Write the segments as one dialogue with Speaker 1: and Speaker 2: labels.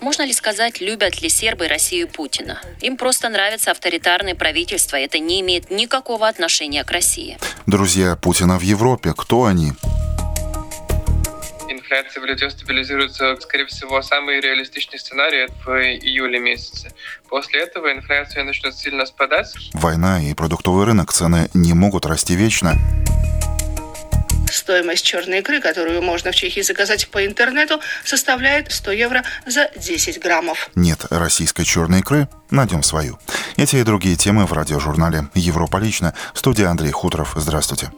Speaker 1: Можно ли сказать, любят ли сербы Россию Путина? Им просто нравится авторитарное правительство. Это не имеет никакого отношения к России.
Speaker 2: Друзья Путина в Европе. Кто они?
Speaker 3: инфляция влетет, стабилизируется, скорее всего, самый реалистичный сценарий в июле месяце. После этого инфляция начнет сильно спадать.
Speaker 2: Война и продуктовый рынок цены не могут расти вечно
Speaker 4: стоимость черной икры, которую можно в Чехии заказать по интернету, составляет 100 евро за 10 граммов.
Speaker 2: Нет российской черной икры? Найдем свою. Эти и другие темы в радиожурнале «Европа лично». Студия Андрей Хуторов. Здравствуйте.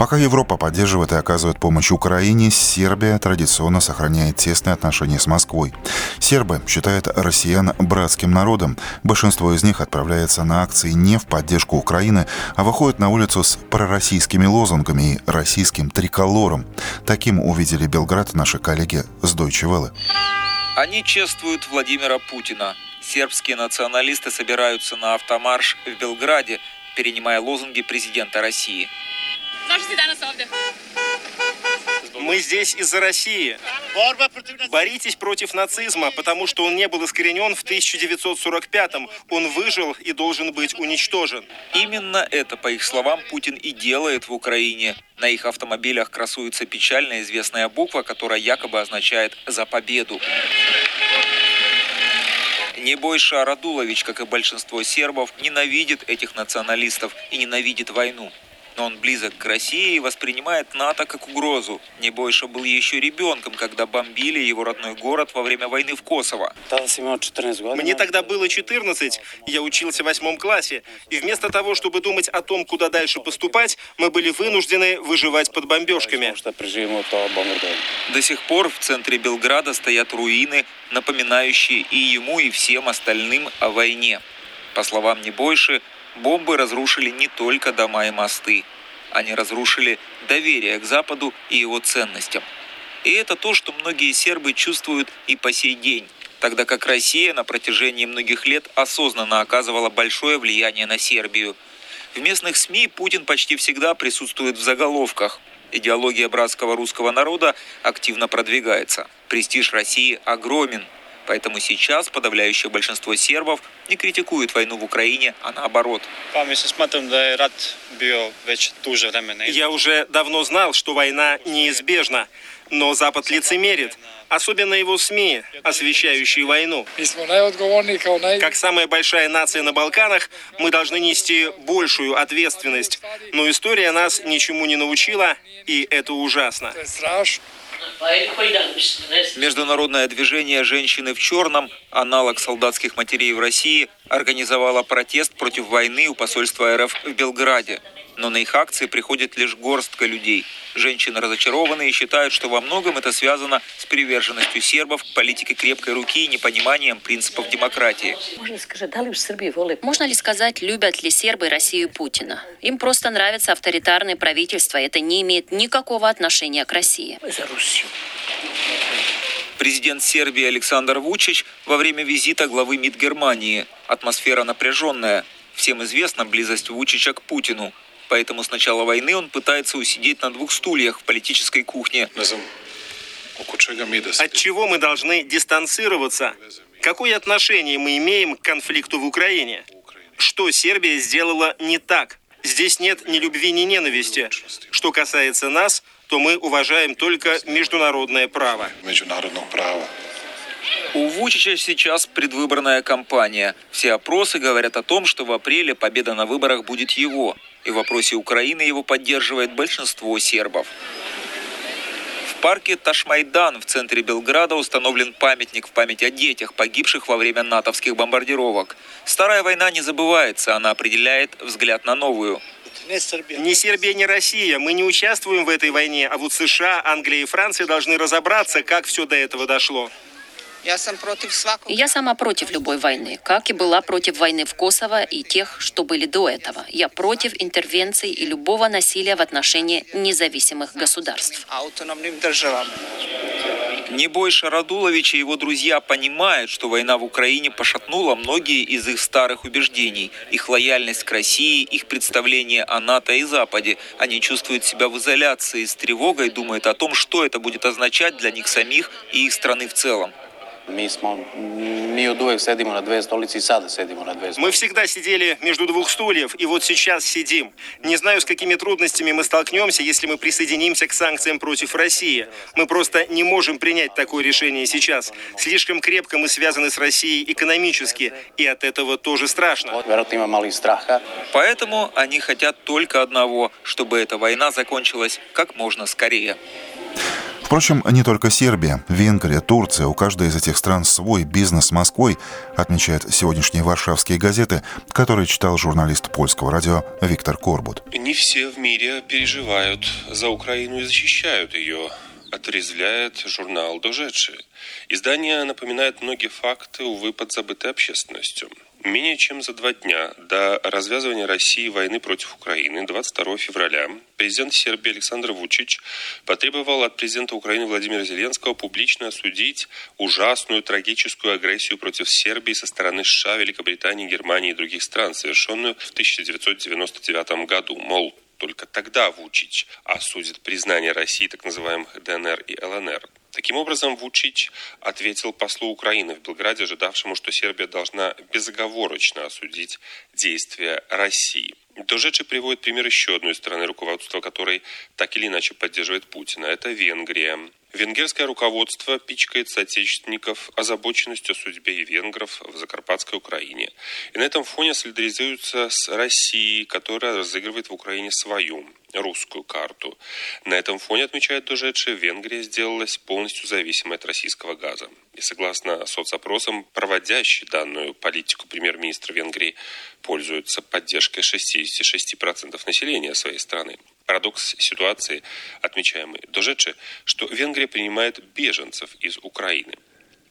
Speaker 2: Пока Европа поддерживает и оказывает помощь Украине, Сербия традиционно сохраняет тесные отношения с Москвой. Сербы считают россиян братским народом. Большинство из них отправляется на акции не в поддержку Украины, а выходит на улицу с пророссийскими лозунгами и российским триколором. Таким увидели Белград наши коллеги с Deutsche Welle.
Speaker 5: Они чествуют Владимира Путина. Сербские националисты собираются на автомарш в Белграде, перенимая лозунги президента России –
Speaker 6: мы здесь из-за России. Боритесь против нацизма, потому что он не был искоренен в 1945-м. Он выжил и должен быть уничтожен.
Speaker 5: Именно это, по их словам, Путин и делает в Украине. На их автомобилях красуется печально известная буква, которая якобы означает «за победу». Небойша Радулович, как и большинство сербов, ненавидит этих националистов и ненавидит войну он близок к России и воспринимает НАТО как угрозу. Небойша был еще ребенком, когда бомбили его родной город во время войны в Косово.
Speaker 6: Мне тогда было 14, я учился в восьмом классе, и вместо того, чтобы думать о том, куда дальше поступать, мы были вынуждены выживать под бомбежками.
Speaker 5: До сих пор в центре Белграда стоят руины, напоминающие и ему, и всем остальным о войне. По словам Небойши, Бомбы разрушили не только дома и мосты. Они разрушили доверие к Западу и его ценностям. И это то, что многие сербы чувствуют и по сей день, тогда как Россия на протяжении многих лет осознанно оказывала большое влияние на Сербию. В местных СМИ Путин почти всегда присутствует в заголовках. Идеология братского русского народа активно продвигается. Престиж России огромен, Поэтому сейчас подавляющее большинство сербов не критикует войну в Украине, а наоборот.
Speaker 6: Я уже давно знал, что война неизбежна, но Запад лицемерит, особенно его СМИ, освещающие войну. Как самая большая нация на Балканах, мы должны нести большую ответственность, но история нас ничему не научила, и это ужасно.
Speaker 5: Международное движение «Женщины в черном», аналог солдатских матерей в России, организовало протест против войны у посольства РФ в Белграде но на их акции приходит лишь горстка людей. Женщины разочарованы и считают, что во многом это связано с приверженностью сербов к политике крепкой руки и непониманием принципов демократии.
Speaker 1: Можно ли сказать, любят ли сербы Россию Путина? Им просто нравится авторитарное правительство. Это не имеет никакого отношения к России.
Speaker 5: Президент Сербии Александр Вучич во время визита главы МИД Германии. Атмосфера напряженная. Всем известна близость Вучича к Путину. Поэтому с начала войны он пытается усидеть на двух стульях в политической кухне.
Speaker 6: От чего мы должны дистанцироваться? Какое отношение мы имеем к конфликту в Украине? Что Сербия сделала не так? Здесь нет ни любви, ни ненависти. Что касается нас, то мы уважаем только международное право. Международное право.
Speaker 5: У Вучича сейчас предвыборная кампания. Все опросы говорят о том, что в апреле победа на выборах будет его. И в вопросе Украины его поддерживает большинство сербов. В парке Ташмайдан в центре Белграда установлен памятник в память о детях, погибших во время натовских бомбардировок. Старая война не забывается, она определяет взгляд на новую.
Speaker 6: Ни Сербия, ни Россия. Мы не участвуем в этой войне, а вот США, Англия и Франция должны разобраться, как все до этого дошло.
Speaker 1: Я сам против свакого. Я сама против любой войны, как и была против войны в Косово и тех, что были до этого. Я против интервенций и любого насилия в отношении независимых государств.
Speaker 5: Небойша Радулович и его друзья понимают, что война в Украине пошатнула многие из их старых убеждений. Их лояльность к России, их представление о НАТО и Западе. Они чувствуют себя в изоляции, с тревогой думают о том, что это будет означать для них самих и их страны в целом.
Speaker 7: Mi smo, mi od uvek sedimo na dve stolice i sada sedimo dve
Speaker 6: столицы. Мы всегда сидели между двух стульев, и вот сейчас сидим. Не знаю, с какими трудностями мы столкнемся, если мы присоединимся к санкциям против России. Мы просто не можем принять такое решение сейчас. Слишком крепко мы связаны с Россией экономически, и от этого тоже страшно.
Speaker 5: Поэтому они хотят только одного, чтобы эта война закончилась как можно скорее.
Speaker 2: Впрочем, не только Сербия, Венгрия, Турция, у каждой из этих стран свой бизнес с Москвой, отмечают сегодняшние варшавские газеты, которые читал журналист польского радио Виктор Корбут.
Speaker 8: Не все в мире переживают за Украину и защищают ее отрезвляет журнал «До Издание напоминает многие факты, увы, подзабытой общественностью. Менее чем за два дня до развязывания России войны против Украины 22 февраля президент Сербии Александр Вучич потребовал от президента Украины Владимира Зеленского публично осудить ужасную трагическую агрессию против Сербии со стороны США, Великобритании, Германии и других стран, совершенную в 1999 году. Мол, только тогда Вучич осудит признание России так называемых ДНР и ЛНР. Таким образом, Вучич ответил послу Украины в Белграде, ожидавшему, что Сербия должна безоговорочно осудить действия России. До Жечи приводит пример еще одной страны, руководства которой так или иначе поддерживает Путина. Это Венгрия. Венгерское руководство пичкает соотечественников озабоченностью о судьбе и венгров в Закарпатской Украине. И на этом фоне солидаризуются с Россией, которая разыгрывает в Украине свою русскую карту. На этом фоне, отмечает Дожедши, Венгрия сделалась полностью зависимой от российского газа. И согласно соцопросам, проводящий данную политику премьер-министр Венгрии пользуется поддержкой 66% населения своей страны. Парадокс ситуации, отмечаемый Дожечи, что Венгрия принимает беженцев из Украины.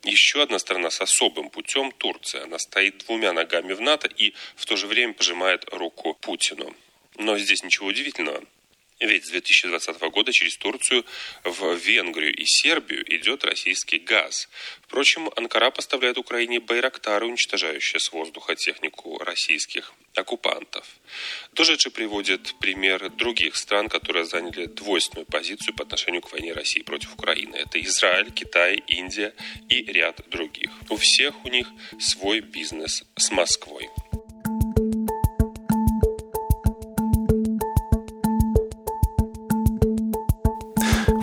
Speaker 8: Еще одна страна с особым путем – Турция. Она стоит двумя ногами в НАТО и в то же время пожимает руку Путину. Но здесь ничего удивительного. Ведь с 2020 года через Турцию в Венгрию и Сербию идет российский газ. Впрочем, Анкара поставляет Украине байрактары, уничтожающие с воздуха технику российских оккупантов. Дожечи приводит пример других стран, которые заняли двойственную позицию по отношению к войне России против Украины. Это Израиль, Китай, Индия и ряд других. У всех у них свой бизнес с Москвой.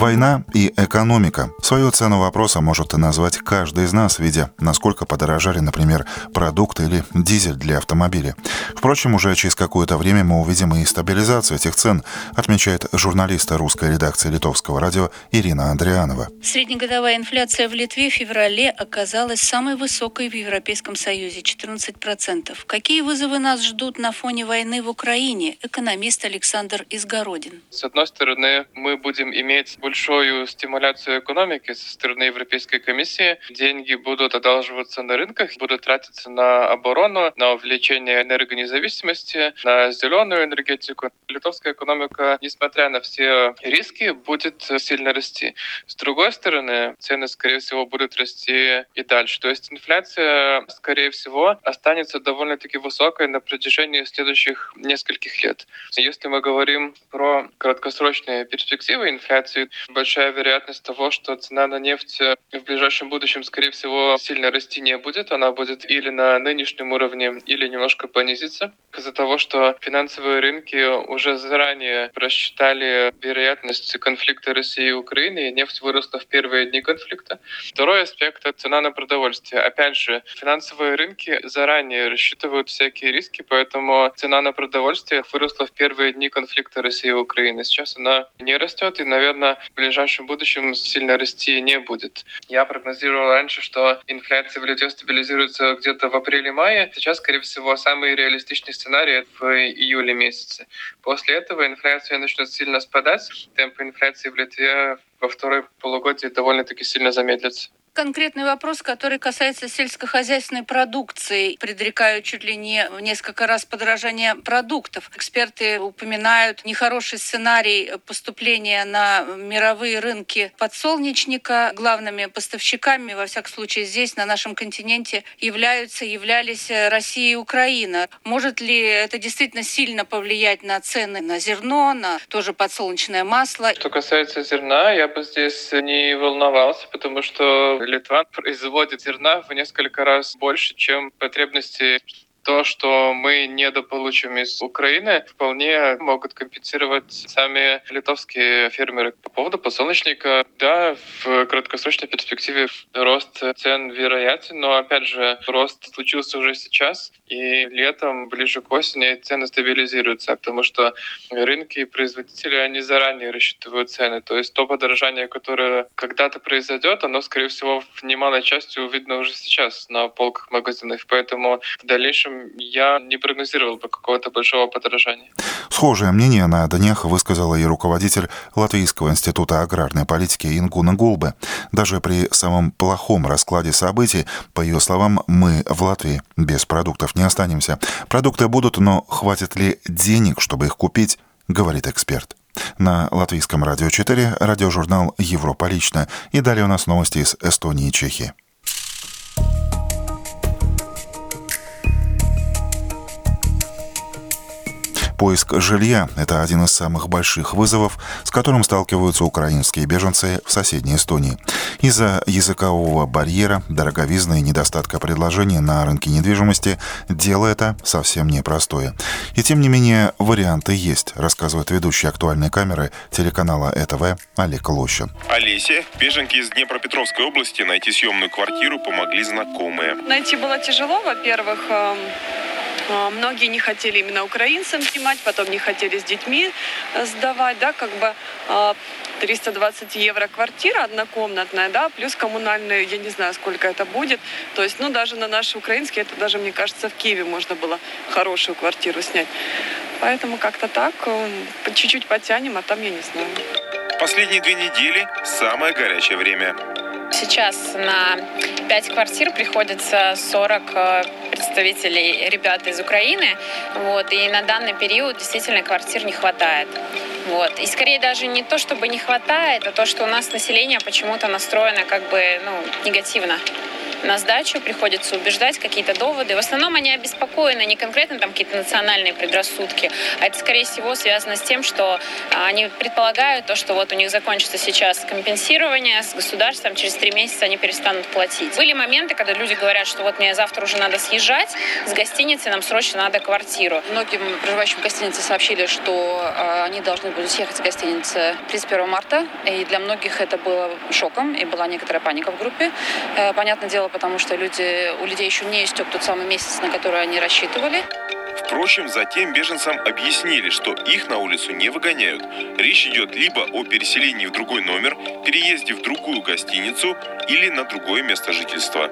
Speaker 2: Война и экономика. Свою цену вопроса может назвать каждый из нас, видя, насколько подорожали, например, продукты или дизель для автомобиля. Впрочем, уже через какое-то время мы увидим и стабилизацию этих цен, отмечает журналист русской редакции литовского радио Ирина Андрианова.
Speaker 9: Среднегодовая инфляция в Литве в феврале оказалась самой высокой в Европейском Союзе – 14%. Какие вызовы нас ждут на фоне войны в Украине? Экономист Александр Изгородин.
Speaker 3: С одной стороны, мы будем иметь большую стимуляцию экономики со стороны Европейской комиссии. Деньги будут одалживаться на рынках, будут тратиться на оборону, на увеличение энергонезависимости, на зеленую энергетику. Литовская экономика, несмотря на все риски, будет сильно расти. С другой стороны, цены, скорее всего, будут расти и дальше. То есть инфляция, скорее всего, останется довольно-таки высокой на протяжении следующих нескольких лет. Если мы говорим про краткосрочные перспективы инфляции, большая вероятность того, что цена на нефть в ближайшем будущем, скорее всего, сильно расти не будет. Она будет или на нынешнем уровне, или немножко понизится. Из-за того, что финансовые рынки уже заранее просчитали вероятность конфликта России и Украины, и нефть выросла в первые дни конфликта. Второй аспект — это цена на продовольствие. Опять же, финансовые рынки заранее рассчитывают всякие риски, поэтому цена на продовольствие выросла в первые дни конфликта России и Украины. Сейчас она не растет, и, наверное, в ближайшем будущем сильно расти не будет. Я прогнозировал раньше, что инфляция в Литве стабилизируется где-то в апреле-мае. Сейчас, скорее всего, самый реалистичный сценарий в июле месяце. После этого инфляция начнет сильно спадать. Темпы инфляции в Литве во второй полугодии довольно-таки сильно замедлятся.
Speaker 9: Конкретный вопрос, который касается сельскохозяйственной продукции. Предрекают чуть ли не несколько раз подорожание продуктов. Эксперты упоминают нехороший сценарий поступления на мировые рынки подсолнечника. Главными поставщиками, во всяком случае здесь, на нашем континенте, являются, являлись Россия и Украина. Может ли это действительно сильно повлиять на цены на зерно, на тоже подсолнечное масло?
Speaker 10: Что касается зерна, я бы здесь не волновался, потому что Литва производит зерна в несколько раз больше, чем потребности то, что мы недополучим из Украины, вполне могут компенсировать сами литовские фермеры. По поводу подсолнечника, да, в краткосрочной перспективе рост цен вероятен, но, опять же, рост случился уже сейчас, и летом, ближе к осени, цены стабилизируются, потому что рынки и производители, они заранее рассчитывают цены. То есть то подорожание, которое когда-то произойдет, оно, скорее всего, в немалой части видно уже сейчас на полках магазинов. Поэтому в дальнейшем я не прогнозировал бы какого-то большого подорожания.
Speaker 2: Схожее мнение на днях высказала и руководитель Латвийского института аграрной политики Ингуна Гулбе. Даже при самом плохом раскладе событий, по ее словам, мы в Латвии без продуктов не останемся. Продукты будут, но хватит ли денег, чтобы их купить, говорит эксперт. На Латвийском радио 4 радиожурнал «Европа лично». И далее у нас новости из Эстонии и Чехии. Поиск жилья – это один из самых больших вызовов, с которым сталкиваются украинские беженцы в соседней Эстонии. Из-за языкового барьера, дороговизны и недостатка предложений на рынке недвижимости дело это совсем непростое. И тем не менее варианты есть, рассказывает ведущий актуальной камеры телеканала ЭТВ Олег Лощин.
Speaker 11: Олесе, беженки из Днепропетровской области, найти съемную квартиру помогли знакомые.
Speaker 12: Найти было тяжело, во-первых, эм, многие не хотели именно украинцам снимать, потом не хотели с детьми э, сдавать, да, как бы 320 а, евро квартира однокомнатная, да, плюс коммунальные, я не знаю, сколько это будет. То есть, ну, даже на наши украинские, это даже, мне кажется, в Киеве можно было хорошую квартиру снять. Поэтому как-то так, э, чуть-чуть потянем, а там я не знаю.
Speaker 11: Последние две недели – самое горячее время.
Speaker 3: Сейчас на 5 квартир приходится 40 э, представителей ребят из Украины. Вот, и на данный период действительно квартир не хватает. Вот. И скорее даже не то, чтобы не хватает, а то, что у нас население почему-то настроено как бы ну, негативно на сдачу, приходится убеждать какие-то доводы. В основном они обеспокоены не конкретно там какие-то национальные предрассудки, а это, скорее всего, связано с тем, что а, они предполагают то, что вот у них закончится сейчас компенсирование с государством, через три месяца они перестанут платить. Были моменты, когда люди говорят, что вот мне завтра уже надо съезжать с гостиницы, нам срочно надо квартиру.
Speaker 13: Многим проживающим в гостинице сообщили, что а, они должны будут съехать с гостиницы 31 марта, и для многих это было шоком, и была некоторая паника в группе. Э, понятное дело, потому что люди, у людей еще не истек тот самый месяц, на который они рассчитывали.
Speaker 11: Впрочем, затем беженцам объяснили, что их на улицу не выгоняют. Речь идет либо о переселении в другой номер, переезде в другую гостиницу или на другое место жительства.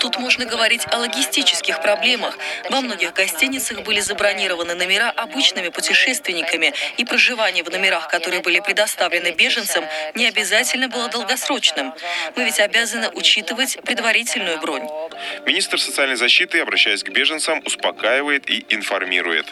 Speaker 14: Тут можно говорить о логистических проблемах. Во многих гостиницах были забронированы номера обычными путешественниками, и проживание в номерах, которые были предоставлены беженцам, не обязательно было долгосрочным. Мы ведь обязаны учитывать предварительную бронь.
Speaker 11: Министр социальной защиты, обращаясь к беженцам, успокаивает и информирует.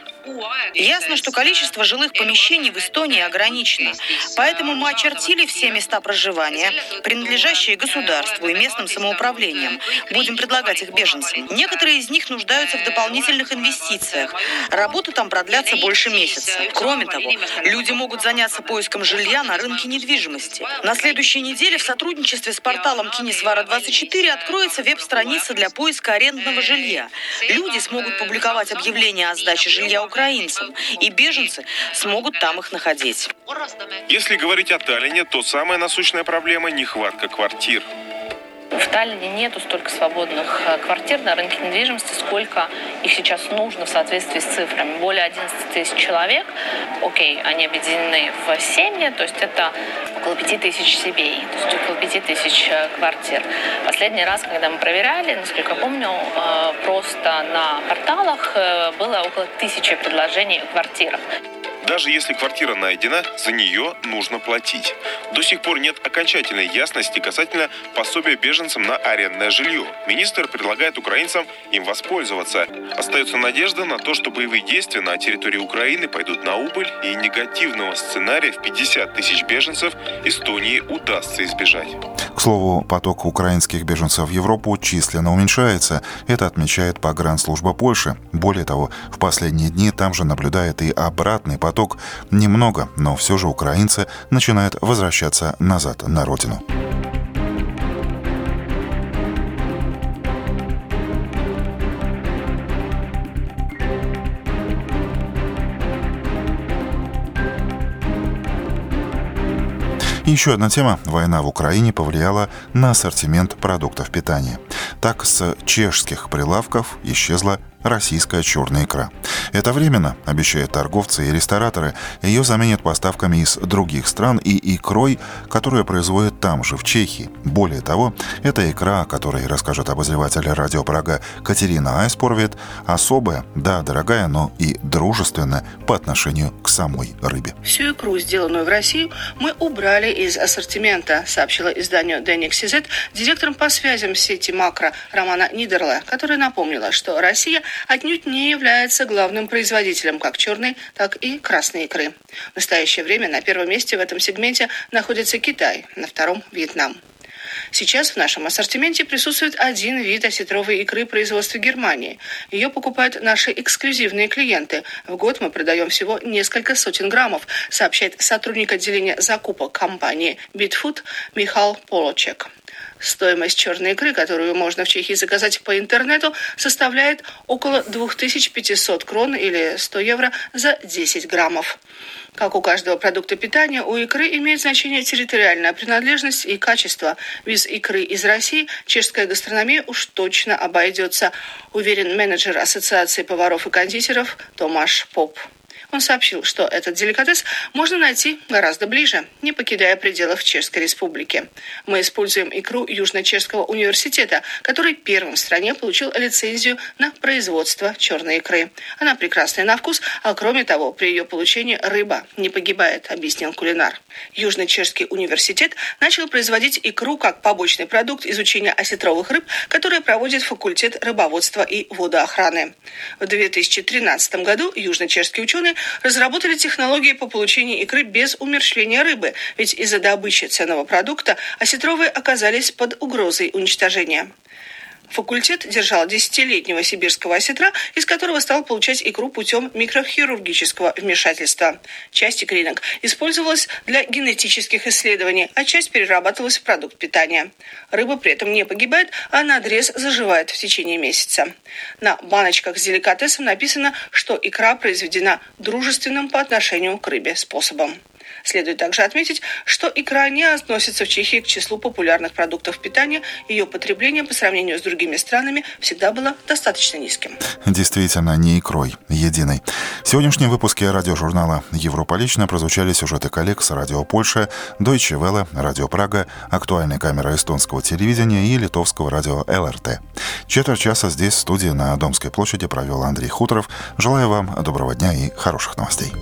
Speaker 15: Ясно, что количество жилых помещений в Эстонии ограничено. Поэтому мы очертили все места проживания, принадлежащие государству и местным самоуправлениям. Будем предлагать их беженцам. Некоторые из них нуждаются в дополнительных инвестициях. Работы там продлятся больше месяца. Кроме того, люди могут заняться поиском жилья на рынке недвижимости. На следующей неделе в сотрудничестве с порталом Кинесвара24 откроется веб-страница для поиска арендного жилья. Люди смогут публиковать объявления о сдаче жилья украинцам, и беженцы смогут там их находить.
Speaker 11: Если говорить о Таллине, то самая насущная проблема – нехватка квартир.
Speaker 16: В Таллине нету столько свободных э, квартир на рынке недвижимости, сколько их сейчас нужно в соответствии с цифрами. Более 11 тысяч человек, окей, они объединены в семьи, то есть это около 5 тысяч семей, то есть около 5 тысяч э, квартир. Последний раз, когда мы проверяли, насколько я помню, э, просто на порталах было около тысячи предложений о квартирах.
Speaker 11: Даже если квартира найдена, за нее нужно платить. До сих пор нет окончательной ясности касательно пособия беженцам на арендное жилье. Министр предлагает украинцам им воспользоваться. Остается надежда на то, что боевые действия на территории Украины пойдут на убыль и негативного сценария в 50 тысяч беженцев Эстонии удастся избежать.
Speaker 2: К слову, поток украинских беженцев в Европу численно уменьшается. Это отмечает погранслужба Польши. Более того, в последние дни там же наблюдает и обратный поток. Немного, но все же украинцы начинают возвращаться назад на родину. еще одна тема. Война в Украине повлияла на ассортимент продуктов питания. Так, с чешских прилавков исчезла российская черная икра. Это временно, обещают торговцы и рестораторы. Ее заменят поставками из других стран и икрой, которую производят там же, в Чехии. Более того, эта икра, о которой расскажет обозреватель радио Прага Катерина Айспорвет, особая, да, дорогая, но и дружественная по отношению к самой рыбе.
Speaker 4: Всю икру, сделанную в Россию, мы убрали из ассортимента, сообщила изданию Денник Сизет директором по связям сети Макро Романа Нидерла, которая напомнила, что Россия отнюдь не является главным производителем как черной, так и красной икры. В настоящее время на первом месте в этом сегменте находится Китай, на втором – Вьетнам. Сейчас в нашем ассортименте присутствует один вид осетровой икры производства Германии. Ее покупают наши эксклюзивные клиенты. В год мы продаем всего несколько сотен граммов, сообщает сотрудник отделения закупок компании Bitfood Михаил Полочек. Стоимость черной икры, которую можно в Чехии заказать по интернету, составляет около 2500 крон или 100 евро за 10 граммов. Как у каждого продукта питания, у икры имеет значение территориальная принадлежность и качество. Без икры из России чешская гастрономия уж точно обойдется, уверен менеджер Ассоциации поваров и кондитеров Томаш Поп. Он сообщил, что этот деликатес можно найти гораздо ближе, не покидая пределов Чешской Республики. Мы используем икру Южно-Чешского университета, который первым в стране получил лицензию на производство черной икры. Она прекрасная на вкус, а кроме того, при ее получении рыба не погибает, объяснил кулинар. Южно-Чешский университет начал производить икру как побочный продукт изучения осетровых рыб, который проводит факультет рыбоводства и водоохраны. В 2013 году южно-чешские ученые разработали технологии по получению икры без умерщвления рыбы, ведь из-за добычи ценного продукта осетровые оказались под угрозой уничтожения. Факультет держал десятилетнего сибирского осетра, из которого стал получать икру путем микрохирургического вмешательства. Часть икринок использовалась для генетических исследований, а часть перерабатывалась в продукт питания. Рыба при этом не погибает, а надрез заживает в течение месяца. На баночках с деликатесом написано, что икра произведена дружественным по отношению к рыбе способом. Следует также отметить, что икра не относится в Чехии к числу популярных продуктов питания. Ее потребление по сравнению с другими странами всегда было достаточно низким.
Speaker 2: Действительно, не икрой, единой. В сегодняшнем выпуске радиожурнала «Европа лично» прозвучали сюжеты коллег с радио Польша, Deutsche Welle, радио Прага, актуальная камера эстонского телевидения и литовского радио ЛРТ. Четверть часа здесь, в студии на Домской площади, провел Андрей Хуторов. Желаю вам доброго дня и хороших новостей.